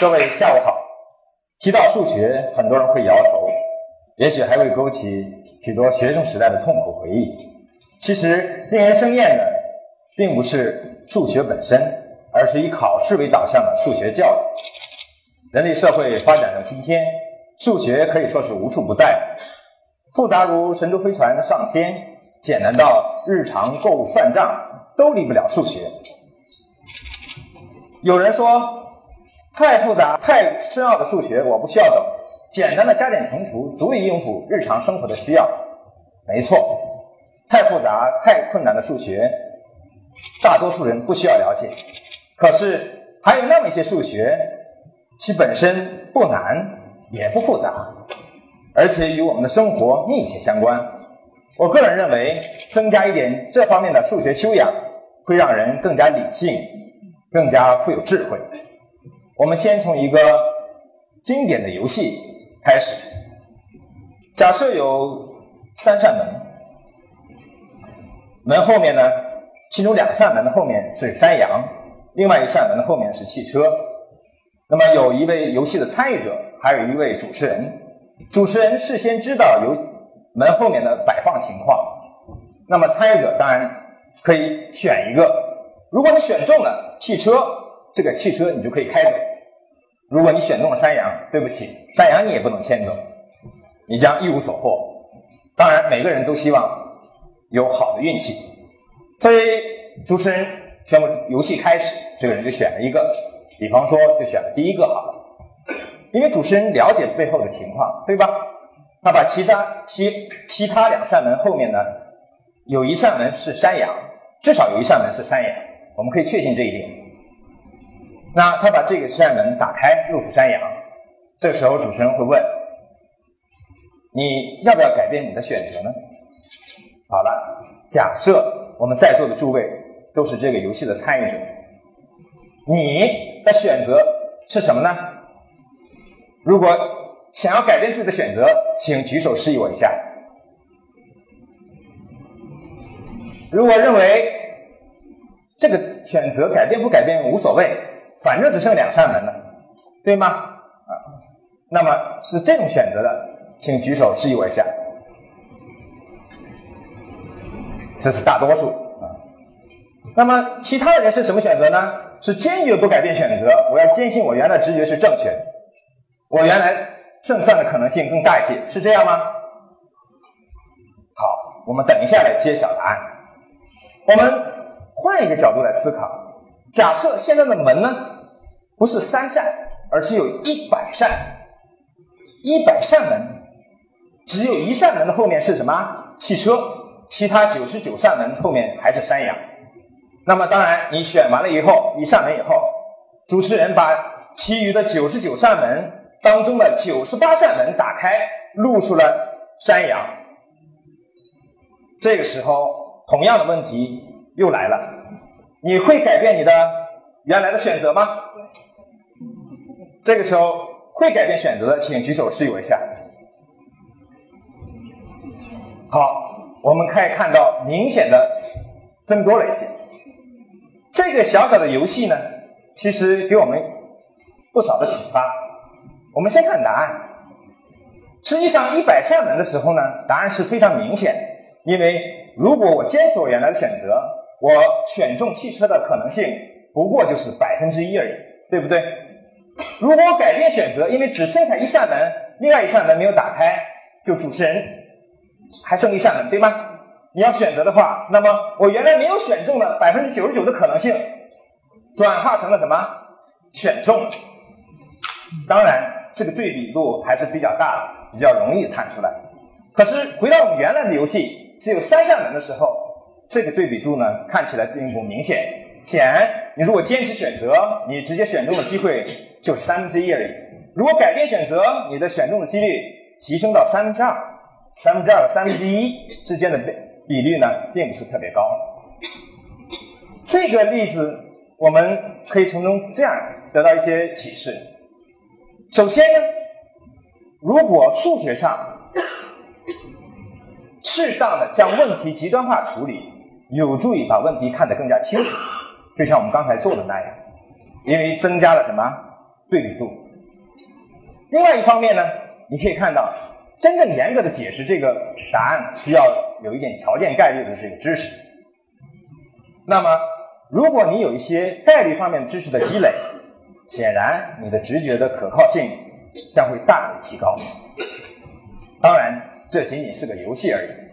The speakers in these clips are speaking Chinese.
各位下午好。提到数学，很多人会摇头，也许还会勾起许多学生时代的痛苦回忆。其实，令人生厌的并不是数学本身，而是以考试为导向的数学教育。人类社会发展到今天，数学可以说是无处不在，复杂如神舟飞船上天，简单到日常购物算账都离不了数学。有人说。太复杂、太深奥的数学我不需要懂，简单的加减乘除足以应付日常生活的需要。没错，太复杂、太困难的数学，大多数人不需要了解。可是还有那么一些数学，其本身不难也不复杂，而且与我们的生活密切相关。我个人认为，增加一点这方面的数学修养，会让人更加理性，更加富有智慧。我们先从一个经典的游戏开始。假设有三扇门，门后面呢，其中两扇门的后面是山羊，另外一扇门的后面是汽车。那么有一位游戏的参与者，还有一位主持人。主持人事先知道游门后面的摆放情况，那么参与者当然可以选一个。如果你选中了汽车，这个汽车你就可以开走。如果你选中了山羊，对不起，山羊你也不能牵走，你将一无所获。当然，每个人都希望有好的运气，所以主持人宣布游戏开始，这个人就选了一个，比方说就选了第一个好了，因为主持人了解背后的情况，对吧？他把其他其其他两扇门后面呢，有一扇门是山羊，至少有一扇门是山羊，我们可以确信这一点。那他把这个扇门打开，露出山羊。这时候，主持人会问：“你要不要改变你的选择呢？”好了，假设我们在座的诸位都是这个游戏的参与者，你的选择是什么呢？如果想要改变自己的选择，请举手示意我一下。如果认为这个选择改变不改变无所谓。反正只剩两扇门了，对吗？啊，那么是这种选择的，请举手示意我一下。这是大多数啊。那么其他的人是什么选择呢？是坚决不改变选择，我要坚信我原来直觉是正确的，我原来胜算的可能性更大一些，是这样吗？好，我们等一下来揭晓答案。我们换一个角度来思考。假设现在的门呢，不是三扇，而是有一百扇，一百扇门，只有一扇门的后面是什么？汽车，其他九十九扇门后面还是山羊。那么当然，你选完了以后，一扇门以后，主持人把其余的九十九扇门当中的九十八扇门打开，露出了山羊。这个时候，同样的问题又来了。你会改变你的原来的选择吗？这个时候会改变选择的，请举手示意我一下。好，我们可以看到明显的增多了一些。这个小小的游戏呢，其实给我们不少的启发。我们先看答案。实际上，一百扇门的时候呢，答案是非常明显，因为如果我坚持我原来的选择。我选中汽车的可能性不过就是百分之一而已，对不对？如果我改变选择，因为只剩下一扇门，另外一扇门没有打开，就主持人还剩一扇门，对吗？你要选择的话，那么我原来没有选中的百分之九十九的可能性，转化成了什么？选中。当然，这个对比度还是比较大的，比较容易看出来。可是回到我们原来的游戏，只有三扇门的时候。这个对比度呢，看起来并不明显。显然，你如果坚持选择，你直接选中的机会就是三分之一而已。如果改变选择，你的选中的几率提升到三分之二。三分之二和三分之一之间的比比率呢，并不是特别高。这个例子我们可以从中这样得到一些启示。首先呢，如果数学上适当的将问题极端化处理。有助于把问题看得更加清楚，就像我们刚才做的那样，因为增加了什么对比度。另外一方面呢，你可以看到，真正严格的解释这个答案，需要有一点条件概率的这个知识。那么，如果你有一些概率方面知识的积累，显然你的直觉的可靠性将会大为提高。当然，这仅仅是个游戏而已。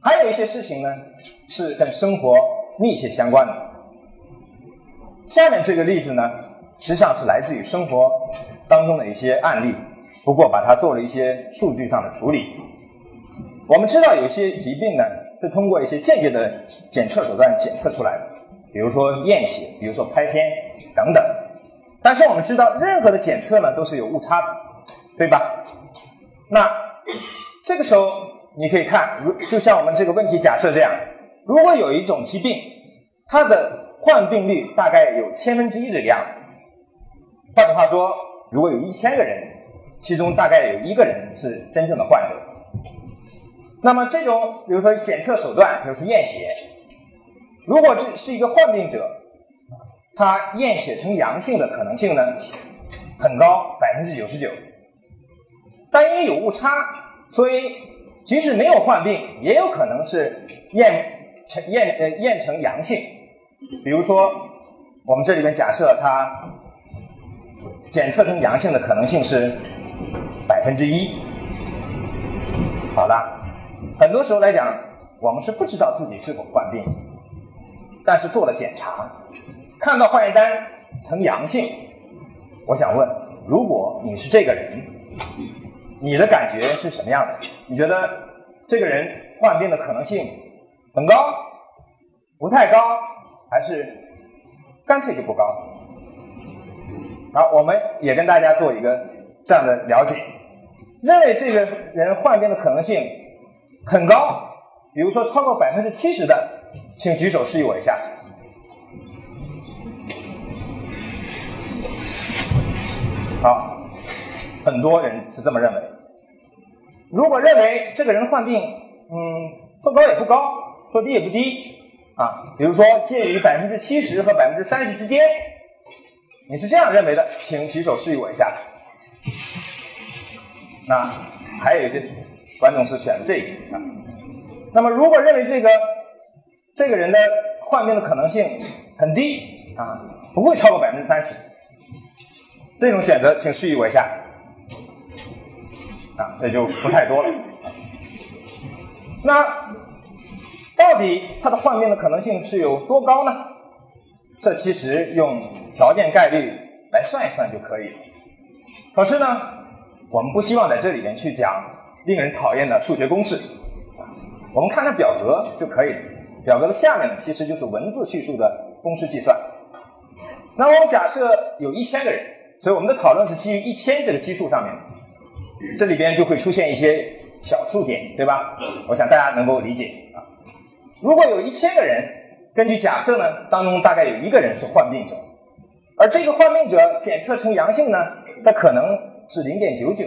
还有一些事情呢，是跟生活密切相关的。下面这个例子呢，实际上是来自于生活当中的一些案例，不过把它做了一些数据上的处理。我们知道有些疾病呢。是通过一些间接的检测手段检测出来的，比如说验血，比如说拍片等等。但是我们知道，任何的检测呢都是有误差的，对吧？那这个时候你可以看，如就像我们这个问题假设这样，如果有一种疾病，它的患病率大概有千分之一这个样子。换句话说，如果有一千个人，其中大概有一个人是真正的患者。那么这种，比如说检测手段，比如说验血，如果这是一个患病者，他验血呈阳性的可能性呢很高，百分之九十九。但因为有误差，所以即使没有患病，也有可能是验成验呃验成阳性。比如说，我们这里面假设他检测成阳性的可能性是百分之一。好了。很多时候来讲，我们是不知道自己是否患病，但是做了检查，看到化验单呈阳性，我想问，如果你是这个人，你的感觉是什么样的？你觉得这个人患病的可能性很高、不太高，还是干脆就不高？好，我们也跟大家做一个这样的了解，认为这个人患病的可能性。很高，比如说超过百分之七十的，请举手示意我一下。好，很多人是这么认为。如果认为这个人患病，嗯，说高也不高，说低也不低，啊，比如说介于百分之七十和百分之三十之间，你是这样认为的，请举手示意我一下。那还有一些。观众是选这个啊，那么如果认为这个这个人的患病的可能性很低啊，不会超过百分之三十，这种选择请示意我一下啊，这就不太多了。那到底他的患病的可能性是有多高呢？这其实用条件概率来算一算就可以了。可是呢，我们不希望在这里面去讲。令人讨厌的数学公式，我们看看表格就可以了。表格的下面其实就是文字叙述的公式计算。那我们假设有一千个人，所以我们的讨论是基于一千这个基数上面。这里边就会出现一些小数点，对吧？我想大家能够理解啊。如果有一千个人，根据假设呢，当中大概有一个人是患病者，而这个患病者检测成阳性呢，它可能是零点九九，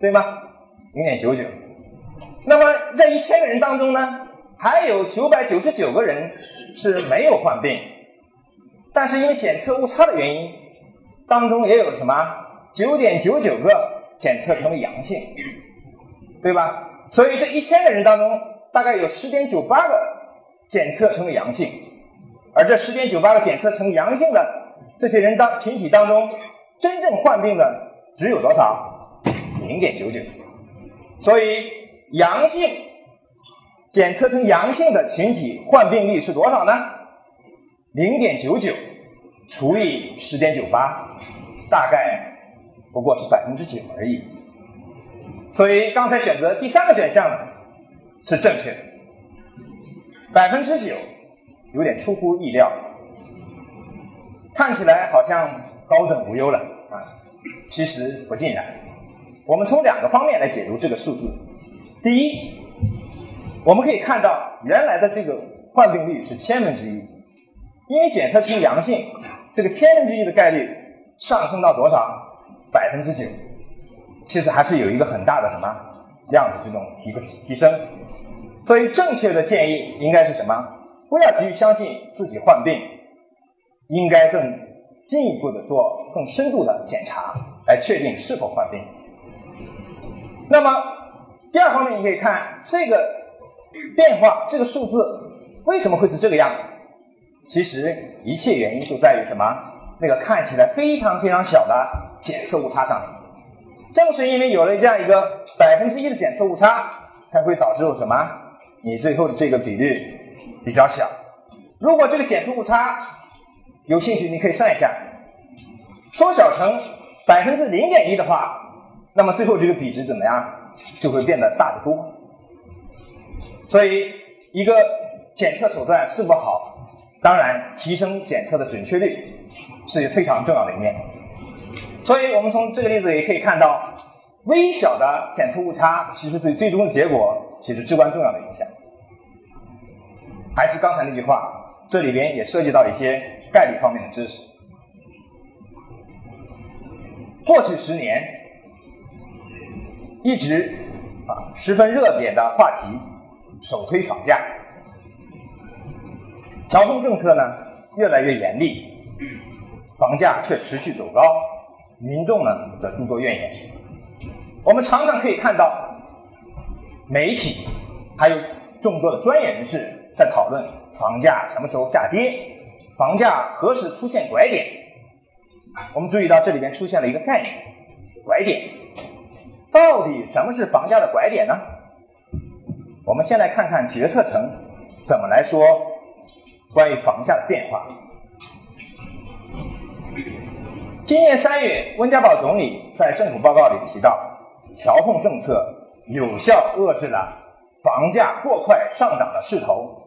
对吗？零点九九，那么这一千个人当中呢，还有九百九十九个人是没有患病，但是因为检测误差的原因，当中也有什么九点九九个检测成为阳性，对吧？所以这一千个人当中，大概有十点九八个检测成为阳性，而这十点九八个检测成阳性的这些人当群体当中，真正患病的只有多少？零点九九。所以，阳性检测成阳性的群体患病率是多少呢？零点九九除以十点九八，大概不过是百分之九而已。所以刚才选择第三个选项是正确的，百分之九有点出乎意料，看起来好像高枕无忧了啊，其实不尽然。我们从两个方面来解读这个数字。第一，我们可以看到原来的这个患病率是千分之一，因为检测出阳性，这个千分之一的概率上升到多少？百分之九。其实还是有一个很大的什么量的这种提提升。所以正确的建议应该是什么？不要急于相信自己患病，应该更进一步的做更深度的检查，来确定是否患病。那么第二方面，你可以看这个变化，这个数字为什么会是这个样子？其实一切原因都在于什么？那个看起来非常非常小的检测误差上面。正是因为有了这样一个百分之一的检测误差，才会导致什么？你最后的这个比率比较小。如果这个检测误差有兴趣，你可以算一下，缩小成百分之零点一的话，那么最后这个比值怎么样？就会变得大得多。所以，一个检测手段是不好，当然提升检测的准确率是非常重要的一面。所以我们从这个例子也可以看到，微小的检测误差其实对最终的结果起着至关重要的影响。还是刚才那句话，这里边也涉及到一些概率方面的知识。过去十年一直啊十分热点的话题，首推房价，调控政策呢越来越严厉，房价却持续走高。民众呢则诸多怨言。我们常常可以看到，媒体还有众多的专业人士在讨论房价什么时候下跌，房价何时出现拐点。我们注意到这里边出现了一个概念——拐点。到底什么是房价的拐点呢？我们先来看看决策层怎么来说关于房价的变化。今年三月，温家宝总理在政府报告里提到，调控政策有效遏制了房价过快上涨的势头。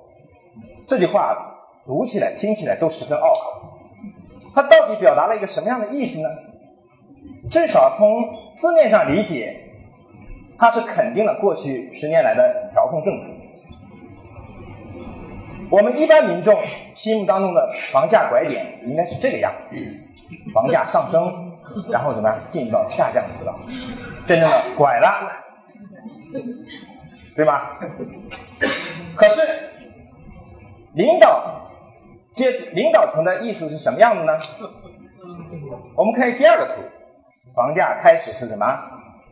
这句话读起来、听起来都十分拗口。它到底表达了一个什么样的意思呢？至少从字面上理解，它是肯定了过去十年来的调控政策。我们一般民众心目当中的房价拐点应该是这个样子。房价上升，然后怎么样进入到下降通道，真正的拐了，对吧？可是领导阶级、领导层的意思是什么样的呢？我们看第二个图，房价开始是什么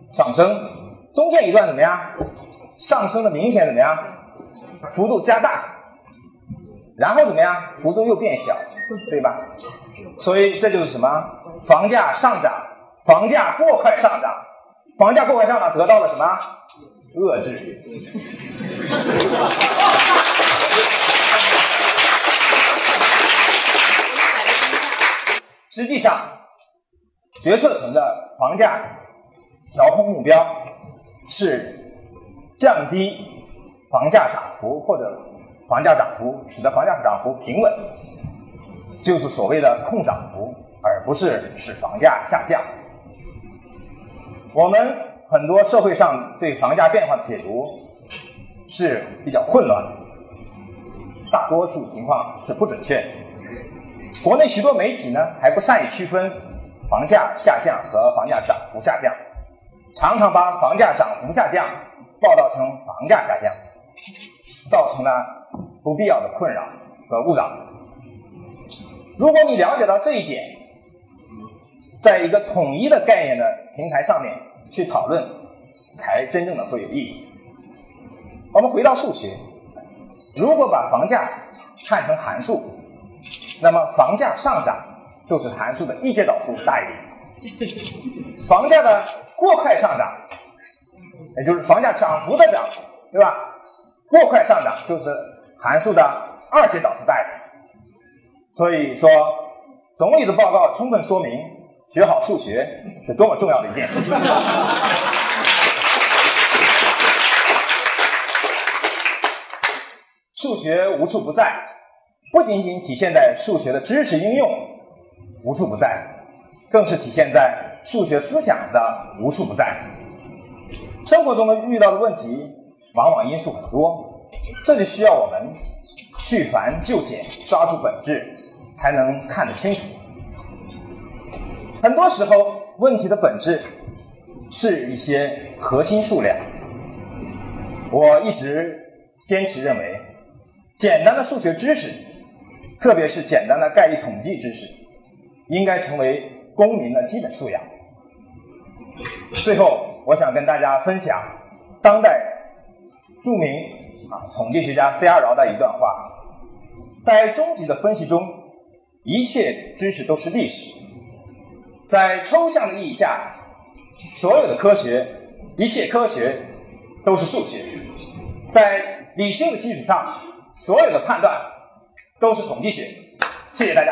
上升，中间一段怎么样？上升的明显怎么样？幅度加大，然后怎么样？幅度又变小，对吧？所以这就是什么？房价上涨，房价过快上涨，房价过快上涨得到了什么？遏制。实际上，决策层的房价调控目标是降低房价涨幅，或者房价涨幅使得房价涨幅平稳。就是所谓的控涨幅，而不是使房价下降。我们很多社会上对房价变化的解读是比较混乱，大多数情况是不准确。国内许多媒体呢还不善于区分房价下降和房价涨幅下降，常常把房价涨幅下降报道成房价下降，造成了不必要的困扰和误导。如果你了解到这一点，在一个统一的概念的平台上面去讨论，才真正的会有意义。我们回到数学，如果把房价看成函数，那么房价上涨就是函数的一阶导数大于零，房价的过快上涨，也就是房价涨幅的涨，对吧？过快上涨就是函数的二阶导数带的。所以说，总理的报告充分说明，学好数学是多么重要的一件事情。数学无处不在，不仅仅体现在数学的知识应用无处不在，更是体现在数学思想的无处不在。生活中的遇到的问题，往往因素很多，这就需要我们去繁就简，抓住本质。才能看得清楚。很多时候，问题的本质是一些核心数量。我一直坚持认为，简单的数学知识，特别是简单的概率统计知识，应该成为公民的基本素养。最后，我想跟大家分享当代著名啊统计学家 C.R. 饶的一段话：在终极的分析中，一切知识都是历史；在抽象的意义下，所有的科学，一切科学都是数学；在理性的基础上，所有的判断都是统计学。谢谢大家。